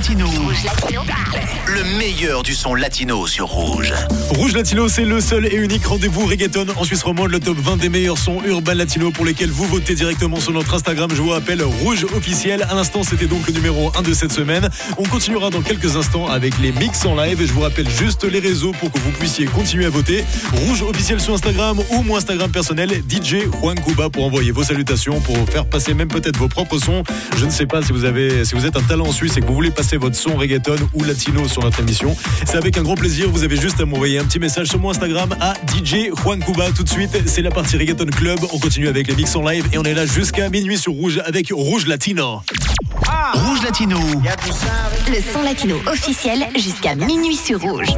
Latino. Le meilleur du son latino sur Rouge. Rouge Latino, c'est le seul et unique rendez-vous reggaeton en Suisse romande, le top 20 des meilleurs sons urbains latino pour lesquels vous votez directement sur notre Instagram. Je vous rappelle Rouge officiel. À l'instant, c'était donc le numéro 1 de cette semaine. On continuera dans quelques instants avec les mix en live et je vous rappelle juste les réseaux pour que vous puissiez continuer à voter. Rouge officiel sur Instagram ou mon Instagram personnel DJ Juan Cuba pour envoyer vos salutations, pour faire passer même peut-être vos propres sons. Je ne sais pas si vous avez, si vous êtes un talent en Suisse et que vous voulez passer votre son reggaeton ou latino sur notre émission. C'est avec un grand plaisir. Vous avez juste à m'envoyer un petit message sur mon Instagram à DJ Juan Cuba. Tout de suite, c'est la partie Reggaeton Club. On continue avec les mix en live et on est là jusqu'à minuit sur Rouge avec Rouge Latino. Rouge Latino. Le son latino officiel jusqu'à minuit sur Rouge.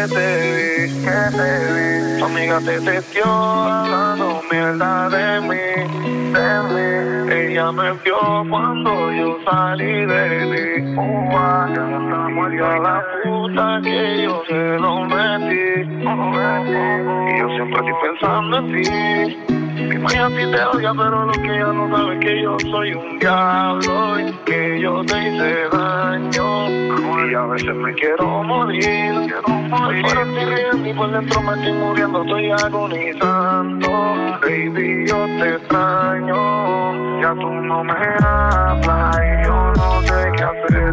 Que te vi, que te vi. Tu amiga te testió hablando mierda de mí, de mí. Ella me vio cuando yo salí de. Uh, ah, ya murió a la puta que yo se lo metí. Y yo siempre estoy pensando en ti. Mi maya a te odia, pero lo que ella no sabe es que yo soy un diablo y que yo te hice daño. Y a veces me quiero morir, quiero morir. Por estoy riendo y por dentro me estoy muriendo, estoy agonizando. Baby, yo te extraño. Ya tú no me hablas y yo no sé qué hacer.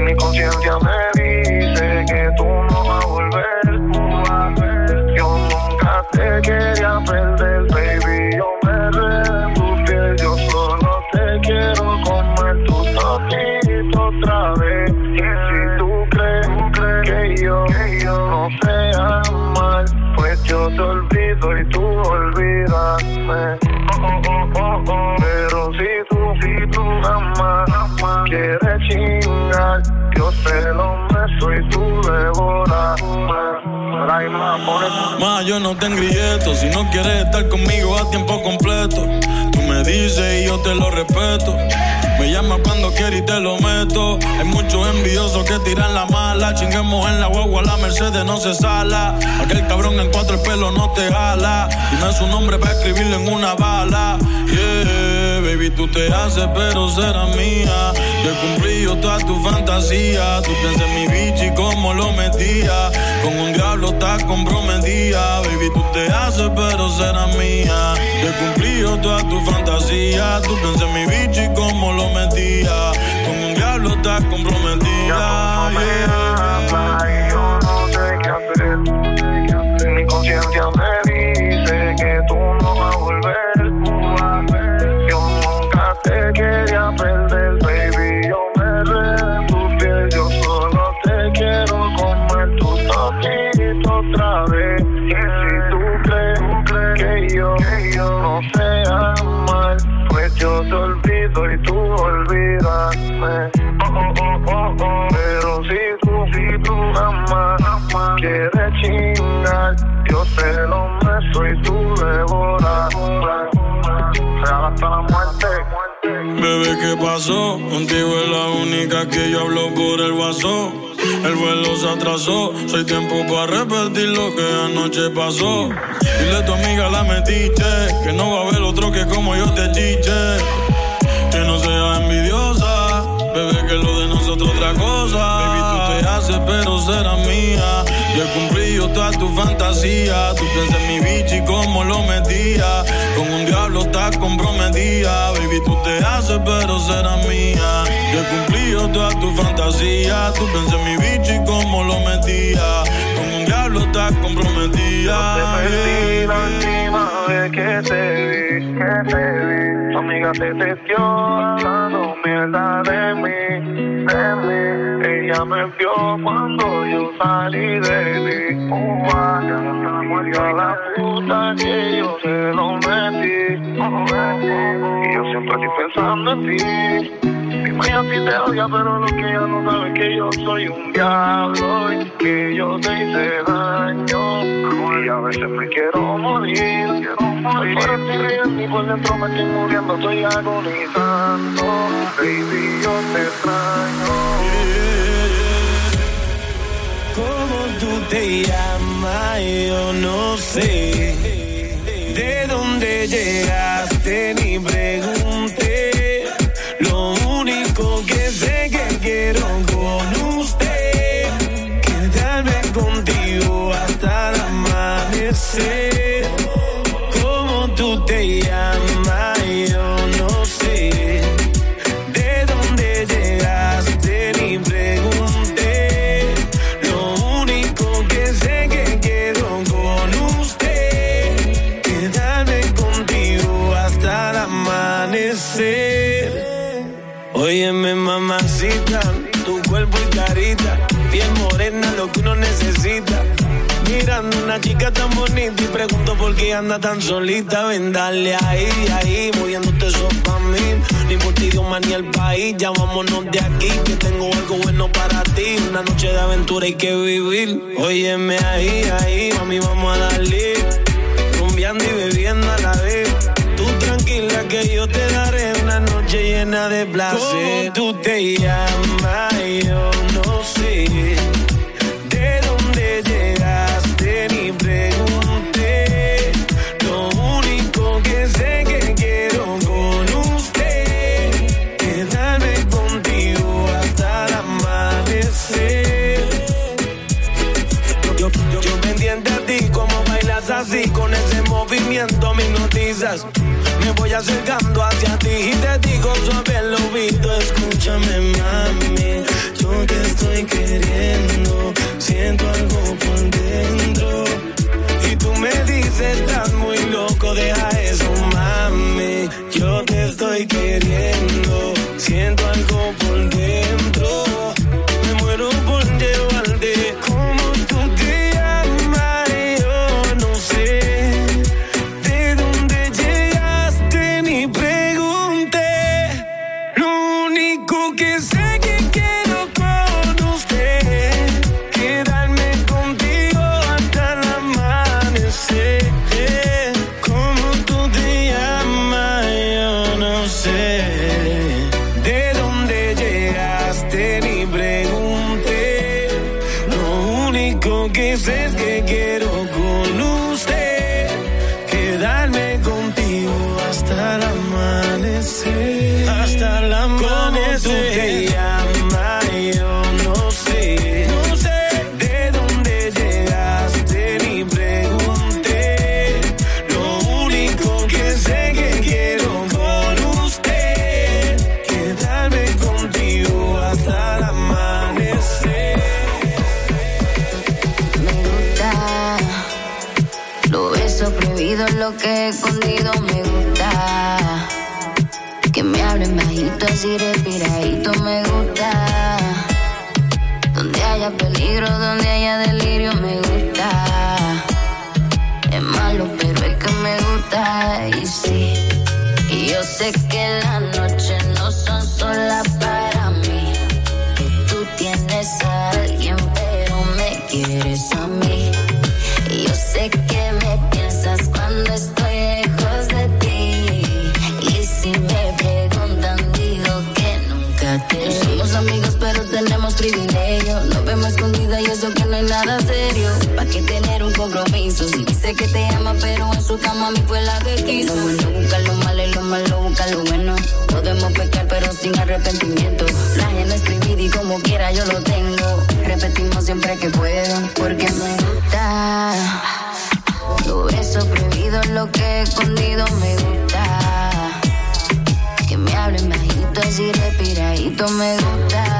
Mi conciencia me dice que tú no vas a volver. Yo nunca te quería lo meto y tú devoras. Ay, ma, yo no te engrieto si no quieres estar conmigo a tiempo completo. Tú me dices y yo te lo respeto. Me llamas cuando quieres y te lo meto. Hay muchos envidiosos que tiran la mala. Chinguemos en la guagua, la Mercedes no se sala. Aquel cabrón en cuatro el pelo no te jala. Dime su nombre para escribirlo en una bala. Yeah, baby, tú te haces, pero será mía. Yo he cumplido todas tus fantasías. Tú piensas en mi bicho y cómo lo metía. Con un diablo estás comprometida. Baby, tú te haces, pero será mía. Yo he cumplido todas tus fantasías. Tú piensas en mi bicho y cómo lo metía. Con un diablo estás comprometida. yeah. Pasó? Contigo es la única que yo hablo por el WhatsApp. El vuelo se atrasó, soy tiempo para repetir lo que anoche pasó. Dile a tu amiga la metiche, que no va a haber otro que como yo te chiche. Que no sea envidiosa, bebé, que lo de nosotros otra cosa. Baby, tú te haces, pero será mía. Yo he cumplido todas tus fantasías. Tú piensas en mi bicho y cómo lo metía. Con un diablo estás comprometida. Tú te haces, pero será mía. Yo he cumplido todas tus fantasías. Tú piensas en mi bicho y cómo lo metía. Con un diablo estás comprometida. Te perdí la última vez que te vi, que te vi. Tu amiga te testió hablando mierda de mí, Ella me vio cuando yo salí de ah, ya murió a la puta que yo se lo metí. Y yo siempre estoy pensando en ti. Mi maya a ti te odia, pero lo que ella no sabe que yo soy un diablo y que yo te hice daño. Y a veces me quiero morir, quiero Por fuera estoy riendo y por dentro me estoy muriendo, estoy agonizando. Baby, yo te extraño. ¿Cómo tú te llamas? Yo no sé. ¿De dónde llegaste? Ni pregunté. ¿Cómo tú te llamas? Yo no sé. ¿De dónde llegaste? Ni pregunté. Lo único que sé que quiero con usted. Quedarme contigo hasta el amanecer. Óyeme, mamacita, tu cuerpo y carita, piel morena, lo que uno necesita. Una chica tan bonita y pregunto por qué anda tan solita. Ven, dale ahí, ahí, moviéndote eso pa' mí. Ni por ti, Dios, ni el país. Ya vámonos de aquí, que tengo algo bueno para ti. Una noche de aventura hay que vivir. Óyeme ahí, ahí, mami, vamos a darle. Rumbeando y bebiendo a la vez. Tú tranquila que yo te daré una noche llena de placer. ¿Cómo tú te llamas? Yo Me voy acercando hacia ti y te digo suave el oído, escúchame mami, yo te estoy queriendo, siento algo por dentro. Y tú me dices, estás muy loco, deja eso mami, yo te estoy queriendo, lo que escondido me gusta. Que me hablen bajito, así respiradito me gusta. Donde haya peligro, donde haya delirio me gusta. Es malo, pero es que me gusta. Y sí, y yo sé que las noches no son solas Si dice que te ama, pero en su cama a mí fue la que quiso. Lo bueno busca lo malo y lo malo busca lo bueno. Podemos pecar, pero sin arrepentimiento. La gente es prohibida y como quiera yo lo tengo. Repetimos siempre que puedo, porque me gusta. Lo beso prohibido, lo que he escondido me gusta. Que me hablen bajito, así respiradito me gusta.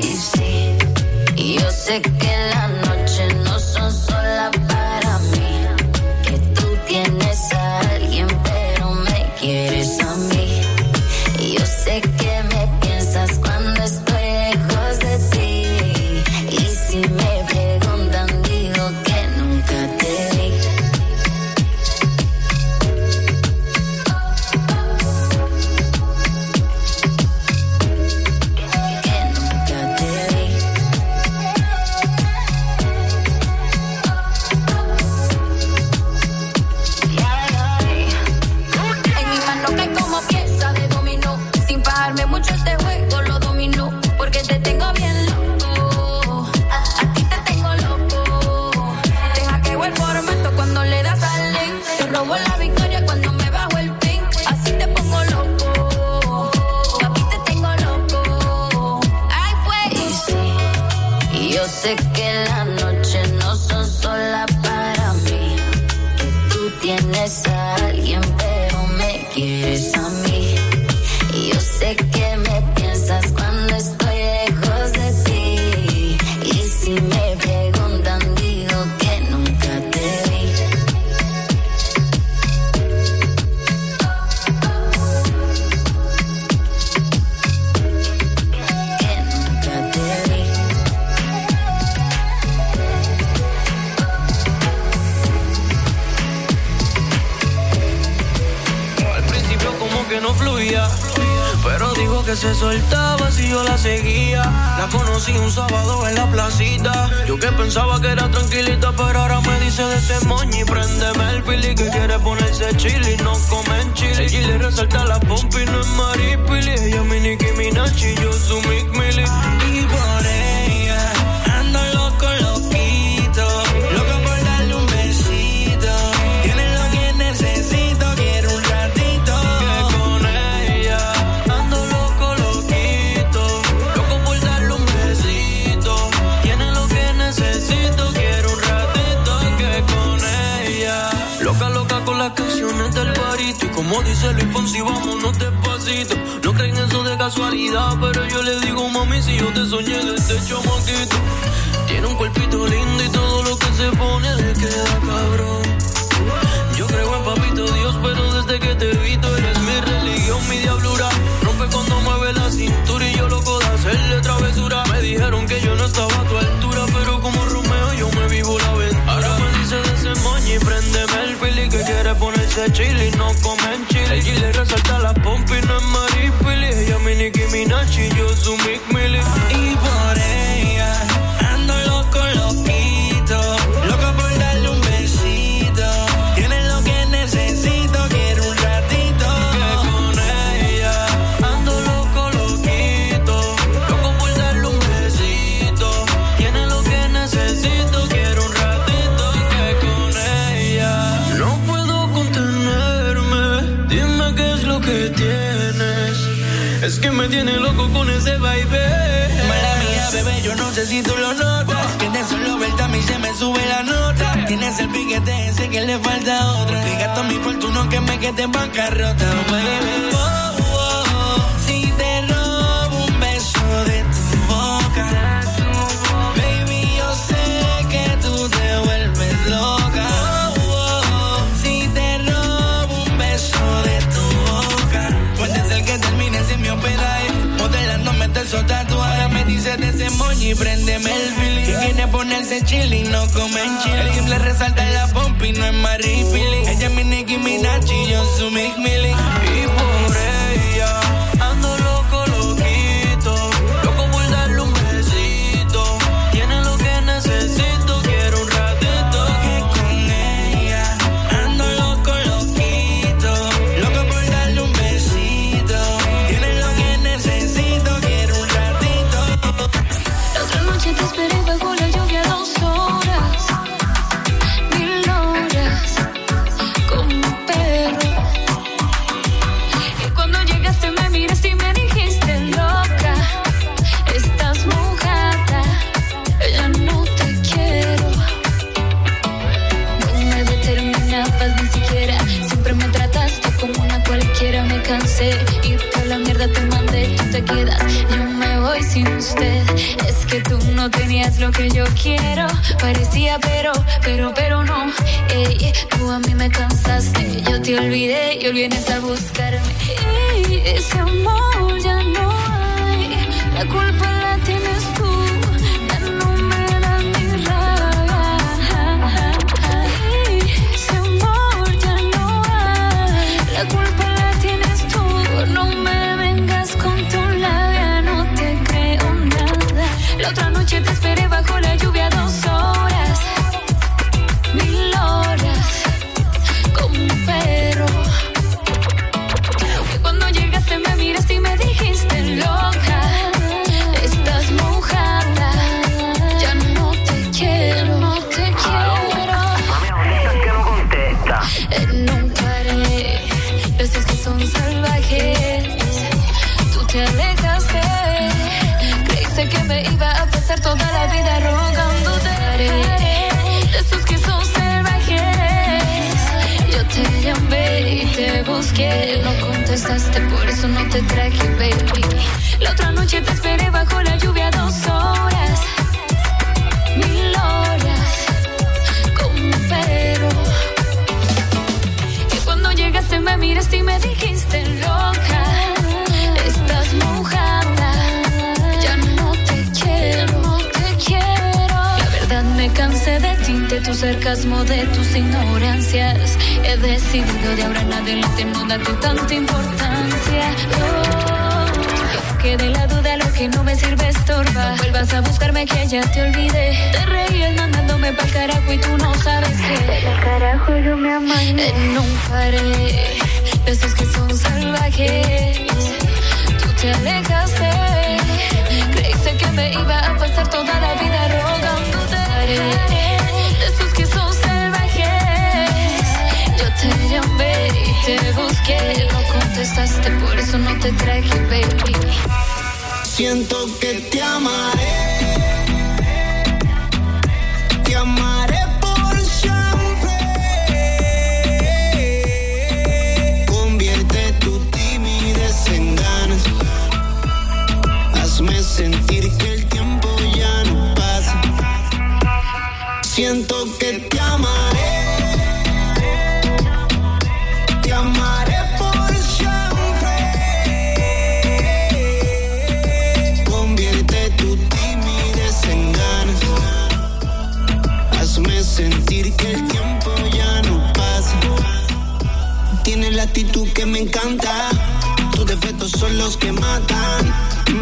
Gusta. Y sí, y yo sé que se soltaba si yo la seguía. La conocí un sábado en la placita. Yo que pensaba que era tranquilita, pero ahora me dice de ese moñi. Prendeme el pili que quiere ponerse chili, no comen chili. Y le resalta la pompi, no es maripili. Ella mini Nicki Minaj y yo su Mick Millie. Como dice Luis Fonsi, vámonos despacito. No creen eso de casualidad, pero yo le digo, mami, si yo te soñé desde chamaquito. Tiene un cuerpito lindo y todo lo que se pone le queda cabrón. Yo creo en papito Dios, pero desde que te vi, eres mi religión, mi diablura. Rompe cuando mueve la cintura y yo loco de hacerle travesura. Me dijeron que yo no estaba a tu altura, pero como Romeo yo me vivo la aventura. Ahora me dice desemboña y prendeme el fili que quiere ponerse chile y no come paquete en bancarrota, baby. Oh, oh, si te robo un beso de tu boca, baby, yo sé que tú te vuelves loca. Oh, oh, si te robo un beso de tu boca, puede ser que termines en mi hospedaje, modelándome hasta el tatuaje. Me dice de ese moño y prendeme el feeling. Si quiere ponerse chilling, no comen chile. El simple resalta make me decidido de ahora en adelante no darte tanta importancia. Oh, que de la duda lo que no me sirve estorba. No vuelvas a buscarme que ya te olvidé. Te reías mandándome pa'l carajo y tú no sabes que. El carajo yo me amañé. En un pared de esos que son salvajes. Tú te alejaste. Creíste que me iba a pasar toda la vida rogándote. De esos que son salvajes. Te llamé te busqué. No contestaste, por eso no te traje, baby. Siento que te amaré. Te amaré por siempre. Convierte tu timidez en ganas. Hazme sentir que el tiempo ya no pasa. Siento que me encanta. Tus defectos son los que matan.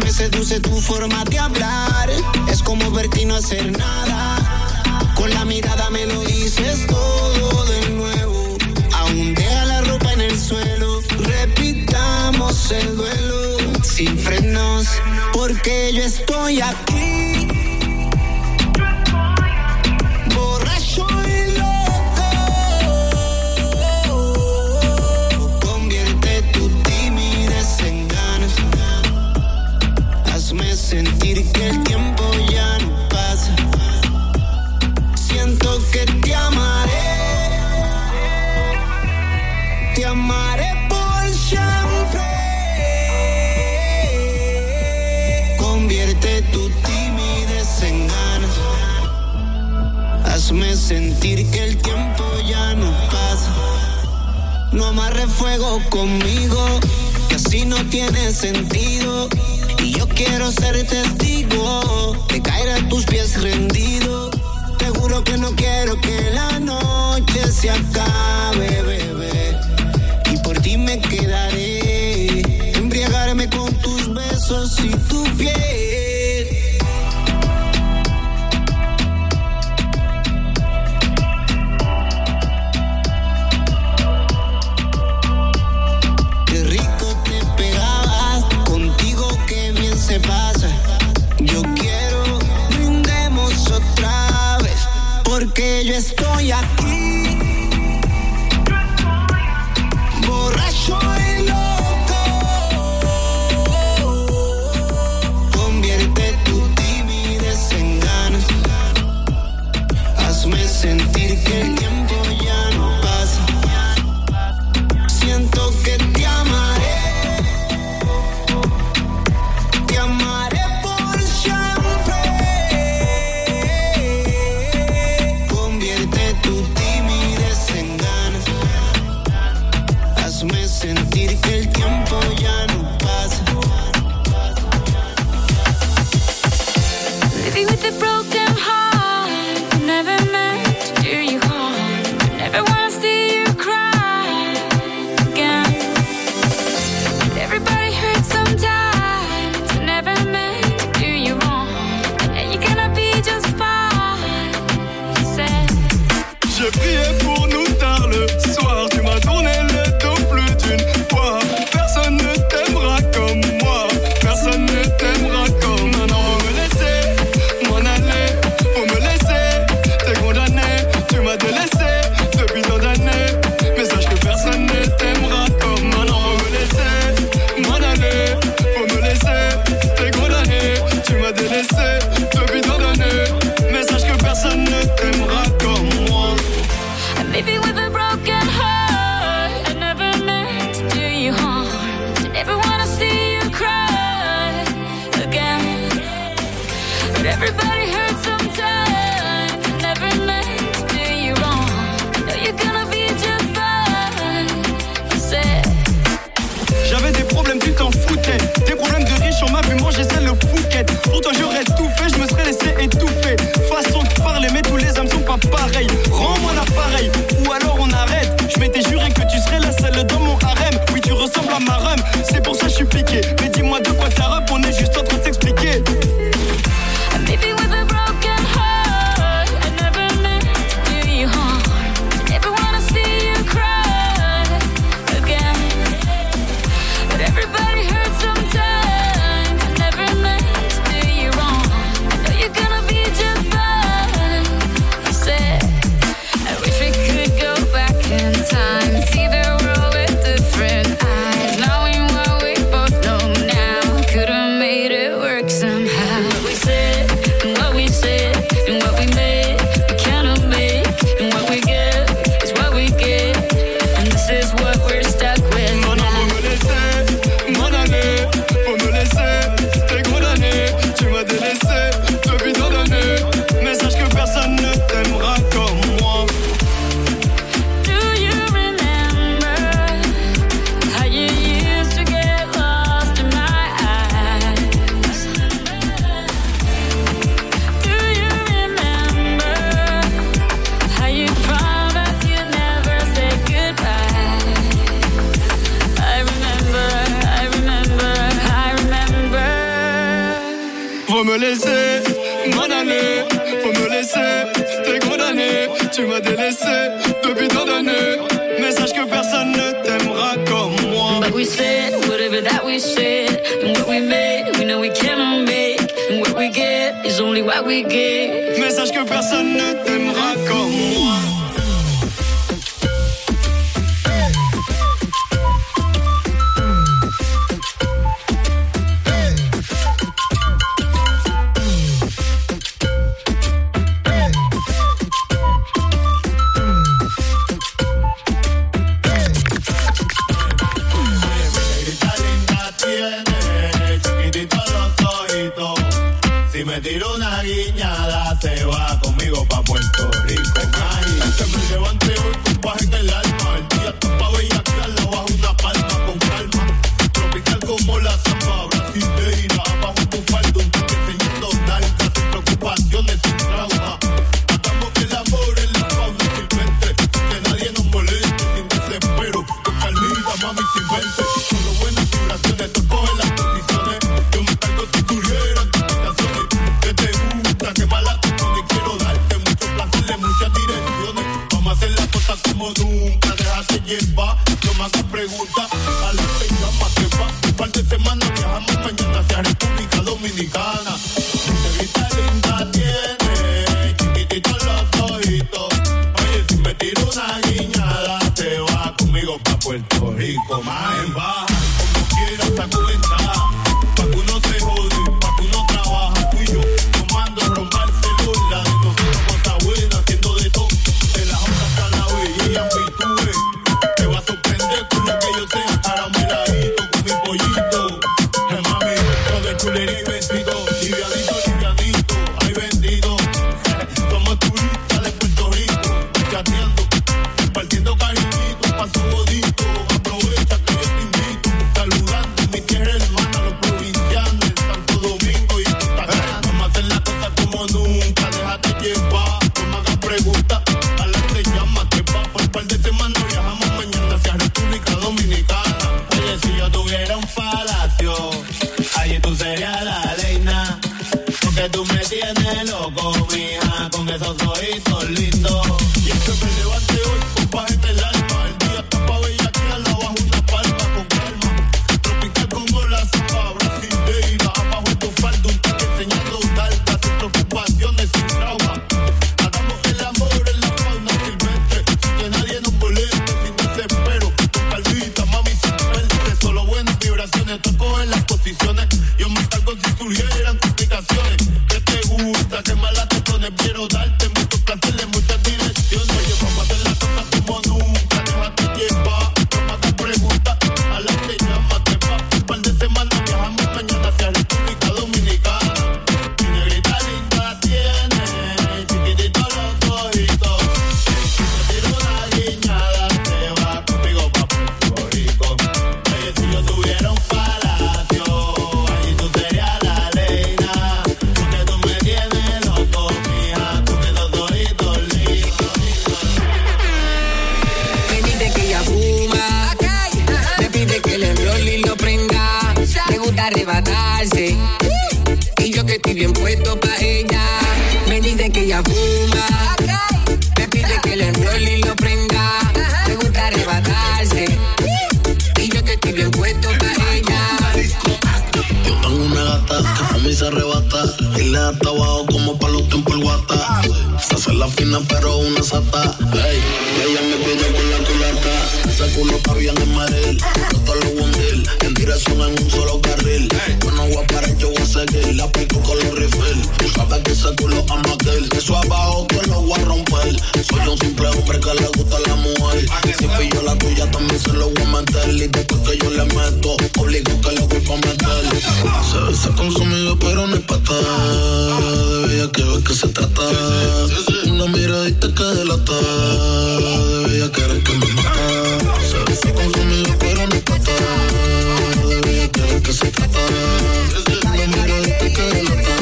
Me seduce tu forma de hablar. Es como verte y no hacer nada. Con la mirada me lo dices todo de nuevo. Aún deja la ropa en el suelo. Repitamos el duelo sin frenos. Porque yo estoy aquí. No amarre fuego conmigo, que así no tiene sentido. Y yo quiero ser testigo de caer a tus pies rendido. Te juro que no quiero que la noche se acabe, bebé. Y por ti me quedaré. Embriagarme con tus besos y tu piel. Porque yo estoy aquí. pila hasta abajo como pa' los tiempos el guata. Se hace la fina pero una sata. Ey, ella me cuida con la culata. Ese culo está bien en Madrid. Yo lo hundil, en dirección en un solo carril. Yo no voy a parar, yo voy a seguir. La pico con los rifles. Tú sabes que ese culo ama aquel. Eso abajo que lo voy a romper. Soy un simple hombre que le gusta la mujer. Si pillo la tuya también se lo voy a meter. Y después que yo le meto, obligo que lo trata. De que va que se trata. Una miradita que delata. De bella que que me mata. Se consumido, pero no pata. De bella que va que se trata. Una miradita que delata.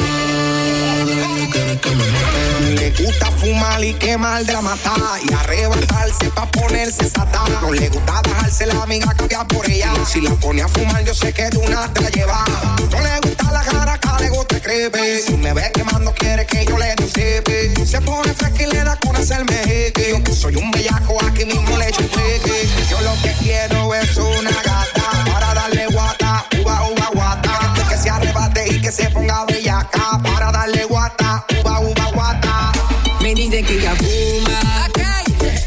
De bella que que me mata. Le gusta fumar y quemar de la mata. Y arrebatarse pa' ponerse sata. No le gusta dejarse la amiga cambiar por ella. Si la pone a fumar, yo sé que de una te la lleva. No le gusta la cara le gusta el. Si me ve quemando, quiere que yo le dé un. Se pone fresca y le da con hacerme jeque. Yo soy un bellaco, aquí mismo le echo peque. Yo lo que quiero es una gata para darle guata, uva, uva, guata. Que se arrebate y que se ponga bellaca para darle guata, uva, uva, guata. Me dice que ya fuma,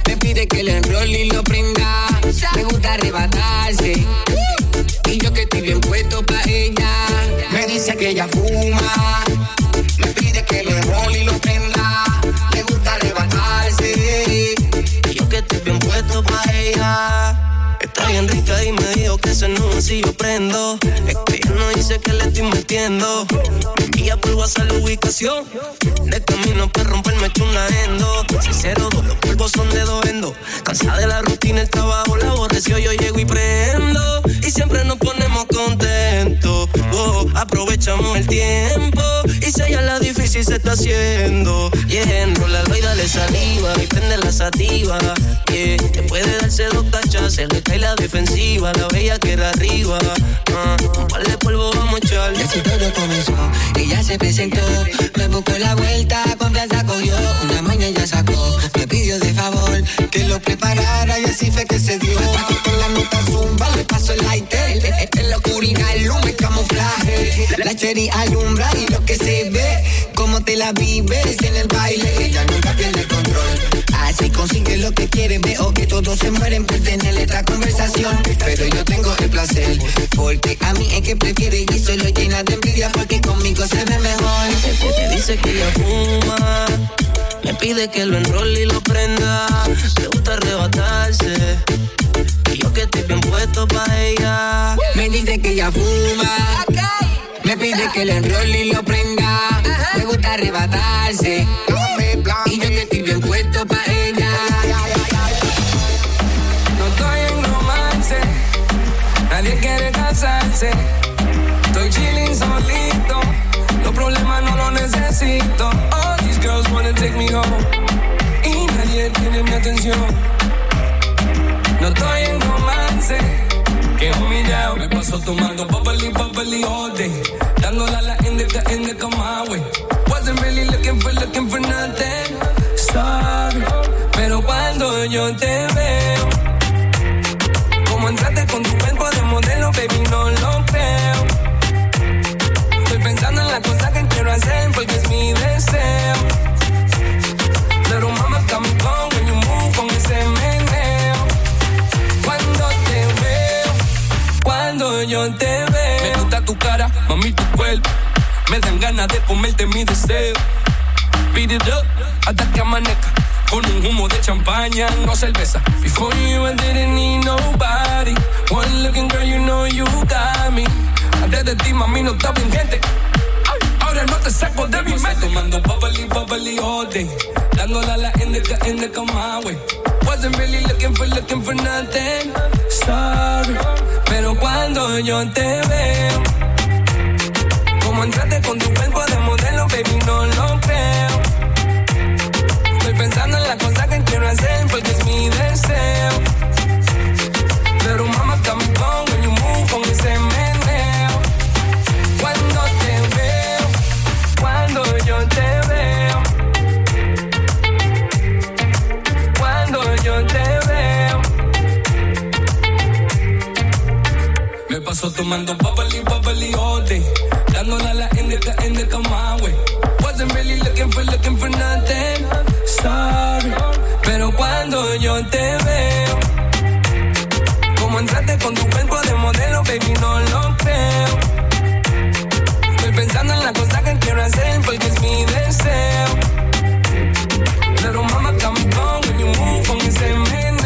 me pide que le enrolle y lo que ella fuma. Me pide que le rol y lo prenda. Le gusta levantarse. Y yo que estoy bien puesto pa' ella. Está bien rica y me dijo que se no si yo prendo. Es que no dice que le estoy metiendo. Me envía por WhatsApp la ubicación. De camino para romperme hecho una endo. Sincero, los polvos son de doendo. Cansada de la rutina, el trabajo, la aborreció. Yo llego y prendo. Y siempre nos ponemos contentos. Oh, aprovechamos el tiempo. Y si ella la difícil se está haciendo. Yeah, enrola y dale saliva. Y prende la sativa. Yeah, te puede darse dos tachas. Se le cae la defensiva. La bella que era arriba. Ah, un par de polvo vamos a echar. Y así todo comenzó. Ella se presentó. Me buscó la vuelta. Confianza cogió. Una mañana ya sacó. Me pidió de favor que lo preparara. Y así fue que se dio. Con la nota zumba. Le paso el lighter. En la oscuridad el camuflaje. La cherry alumbra y lo que se ve. Como te la vives en el baile. Ella nunca pierde control. Así consigue lo que quiere. Veo que todos se mueren por tener esta conversación. Pero yo tengo el placer. Porque a mí es que prefiere y solo llena de envidia. Porque conmigo se ve mejor. Me dice que ella fuma. Me pide que lo enrole y lo prenda. Le gusta arrebatarse. Y yo que estoy bien puesto pa' ella. Me dice que ella fuma. Me pide que le enrole y lo prenda. Me gusta arrebatarse. Y yo que estoy bien puesto pa' ella. No estoy en romance, nadie quiere casarse. Estoy chilling solito, los problemas no los necesito. All these girls wanna take me home, y nadie tiene mi atención. No estoy en tomando bubbly, bubbly all day. Dándole a la indica, indica my way. Wasn't really looking for, looking for nothing. Sorry, pero cuando yo te veo, como entraste con tu cuerpo de modelo, baby, no lo creo. Estoy pensando en la cosa que quiero hacer porque es mi deseo. Yo te veo. Me gusta tu cara, mami, tu cuerpo. Me dan ganas de comerte mi deseo. Beat it up, hasta que amanezca. Con un humo de champaña, no cerveza. Before you, I didn't need nobody. One looking girl, you know you got me. Antes de ti, mami, no estaba en gente. Ahora no te saco de mi mente. Tomando bubbly, bubbly all day. Dándole a la indica, indica my way. Wasn't really looking for, looking for nothing. Sorry. Pero cuando yo te veo, como entraste con tu cuerpo de modelo, baby, no lo creo. Estoy pensando en la cosa que quiero hacer porque es mi deseo. Paso tomando bubbly, bubbly all day. Dándole a la indica, indica my way. Wasn't really looking for, looking for nothing. Sorry. Pero cuando yo te veo, como entraste con tu cuerpo de modelo, baby, no lo creo. Estoy pensando en la cosa que quiero hacer porque es mi deseo. Pero mama, come on when you move ese meneo.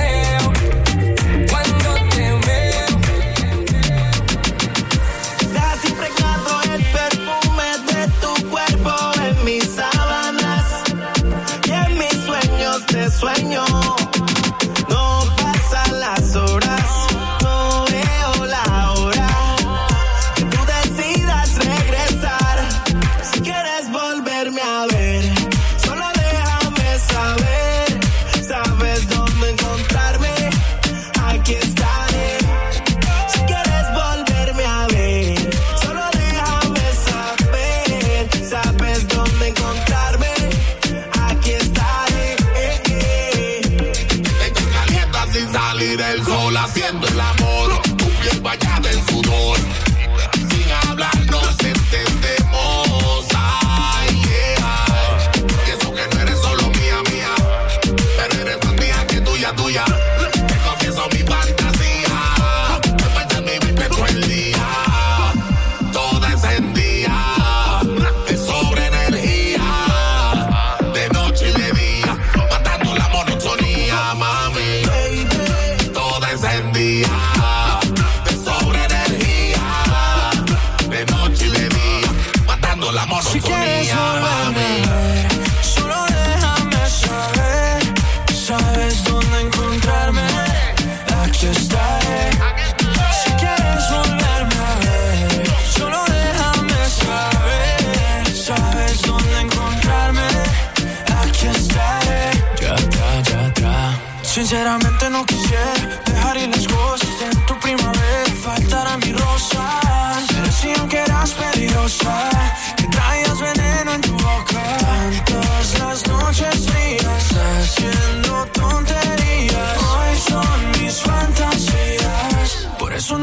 on.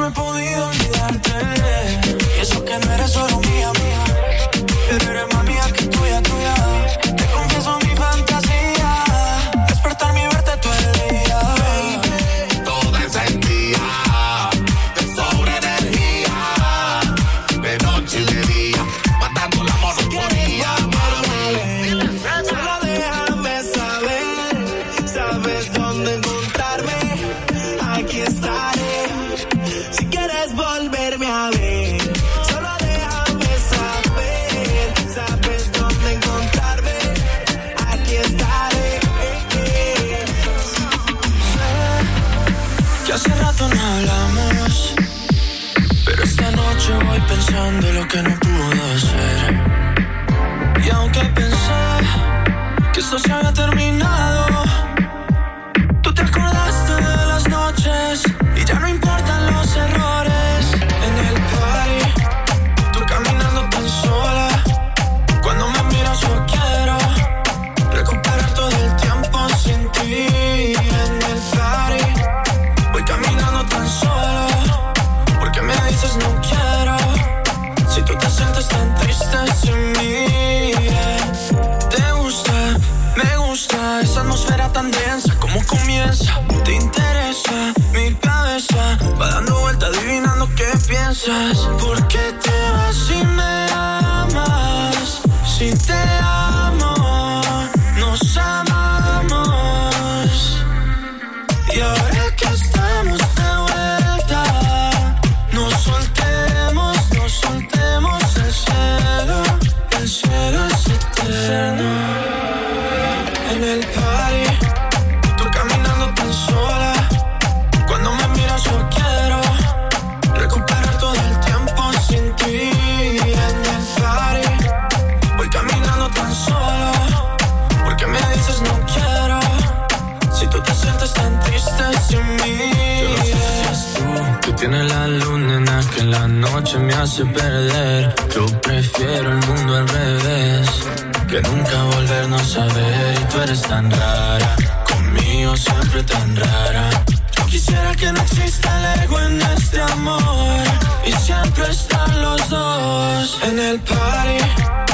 me he podido. lo que piensas. ¿Por qué te vas si me amas? Si te amas. hace perder. Yo prefiero el mundo al revés, que nunca volvernos a ver. Y tú eres tan rara, conmigo siempre tan rara. Yo quisiera que no exista el ego en este amor. Y siempre están los dos en el party.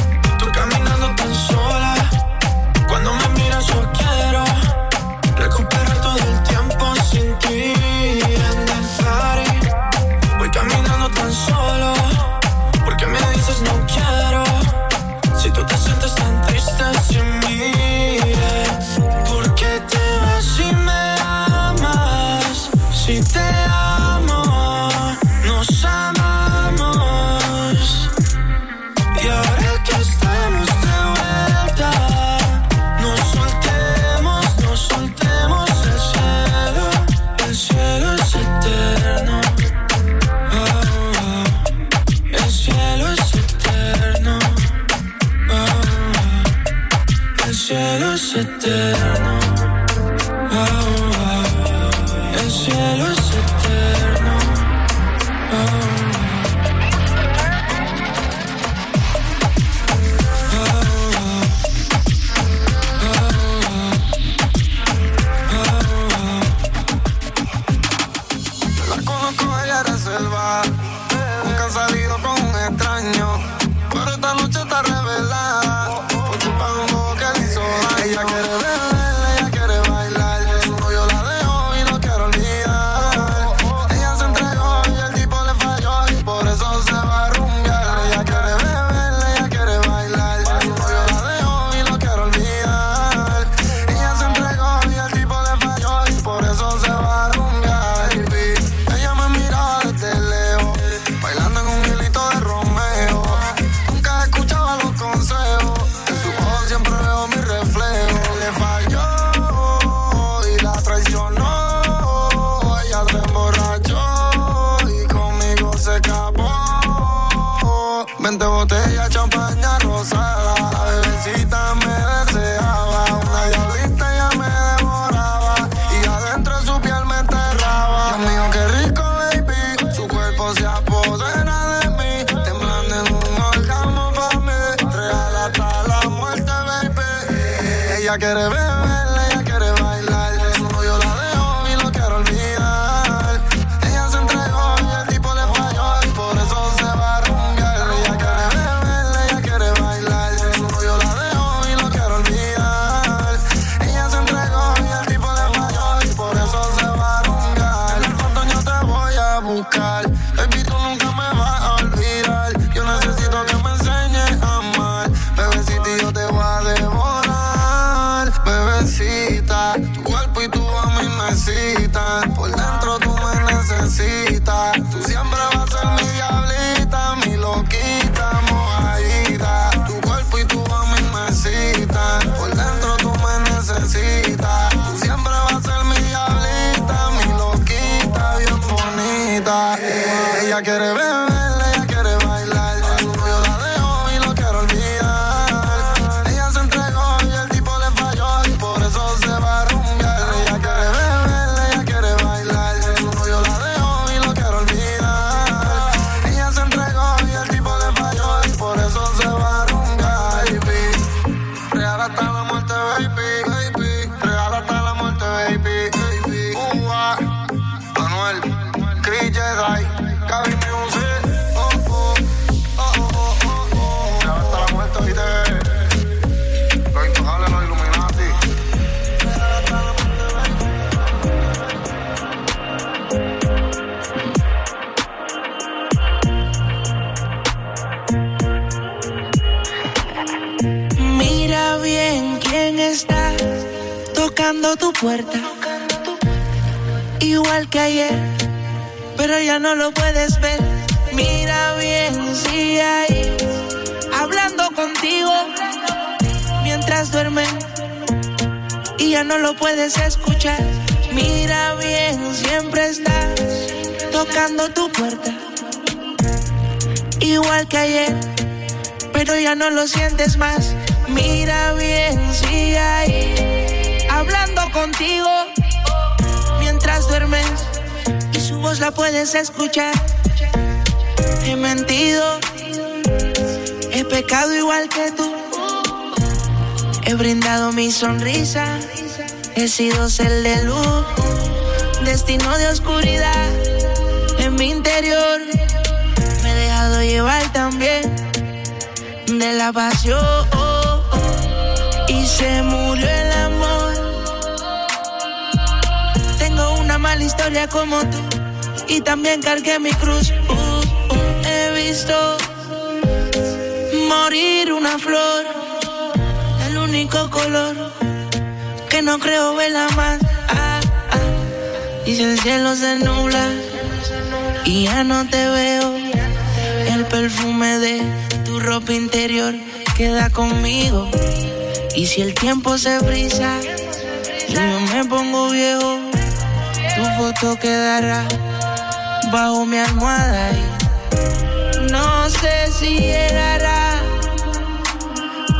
Quiere beber, puedes escuchar. Mira bien, siempre estás tocando tu puerta. Igual que ayer, pero ya no lo sientes más. Mira bien si hay hablando contigo mientras duermes y su voz la puedes escuchar. He mentido, he pecado igual que tú. He brindado mi sonrisa, he sido cel de luz, destino de oscuridad en mi interior. Me he dejado llevar también de la pasión y se murió el amor. Tengo una mala historia como tú y también cargué mi cruz. Uh, uh, he visto morir una flor, el único color que no creo verla más. Ah, ah. Y si el cielo se nubla y ya no te veo, el perfume de tu ropa interior queda conmigo. Y si el tiempo se brisa y yo me pongo viejo, tu foto quedará bajo mi almohada y no sé si llegará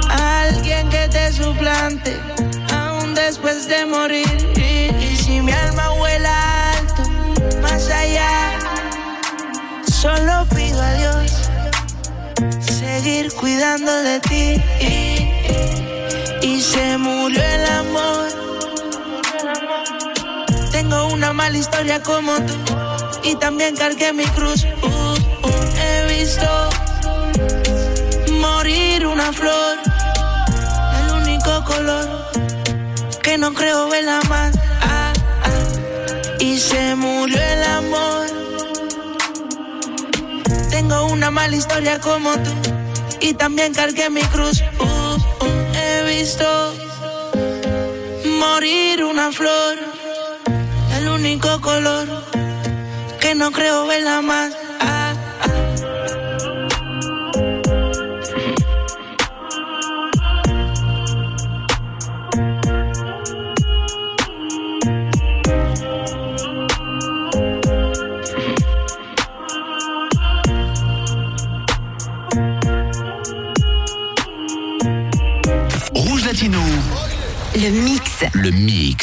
alguien que te suplante de morir. Y, si mi alma vuela alto, más allá, solo pido a Dios seguir cuidando de ti. Y se murió el amor. Tengo una mala historia como tú y también cargué mi cruz. Uh, uh, he visto morir una flor, el único color no creo verla más. Ah, ah, y se murió el amor. Tengo una mala historia como tú y también cargué mi cruz. Uh, uh, he visto morir una flor, el único color que no creo verla más. Le mix.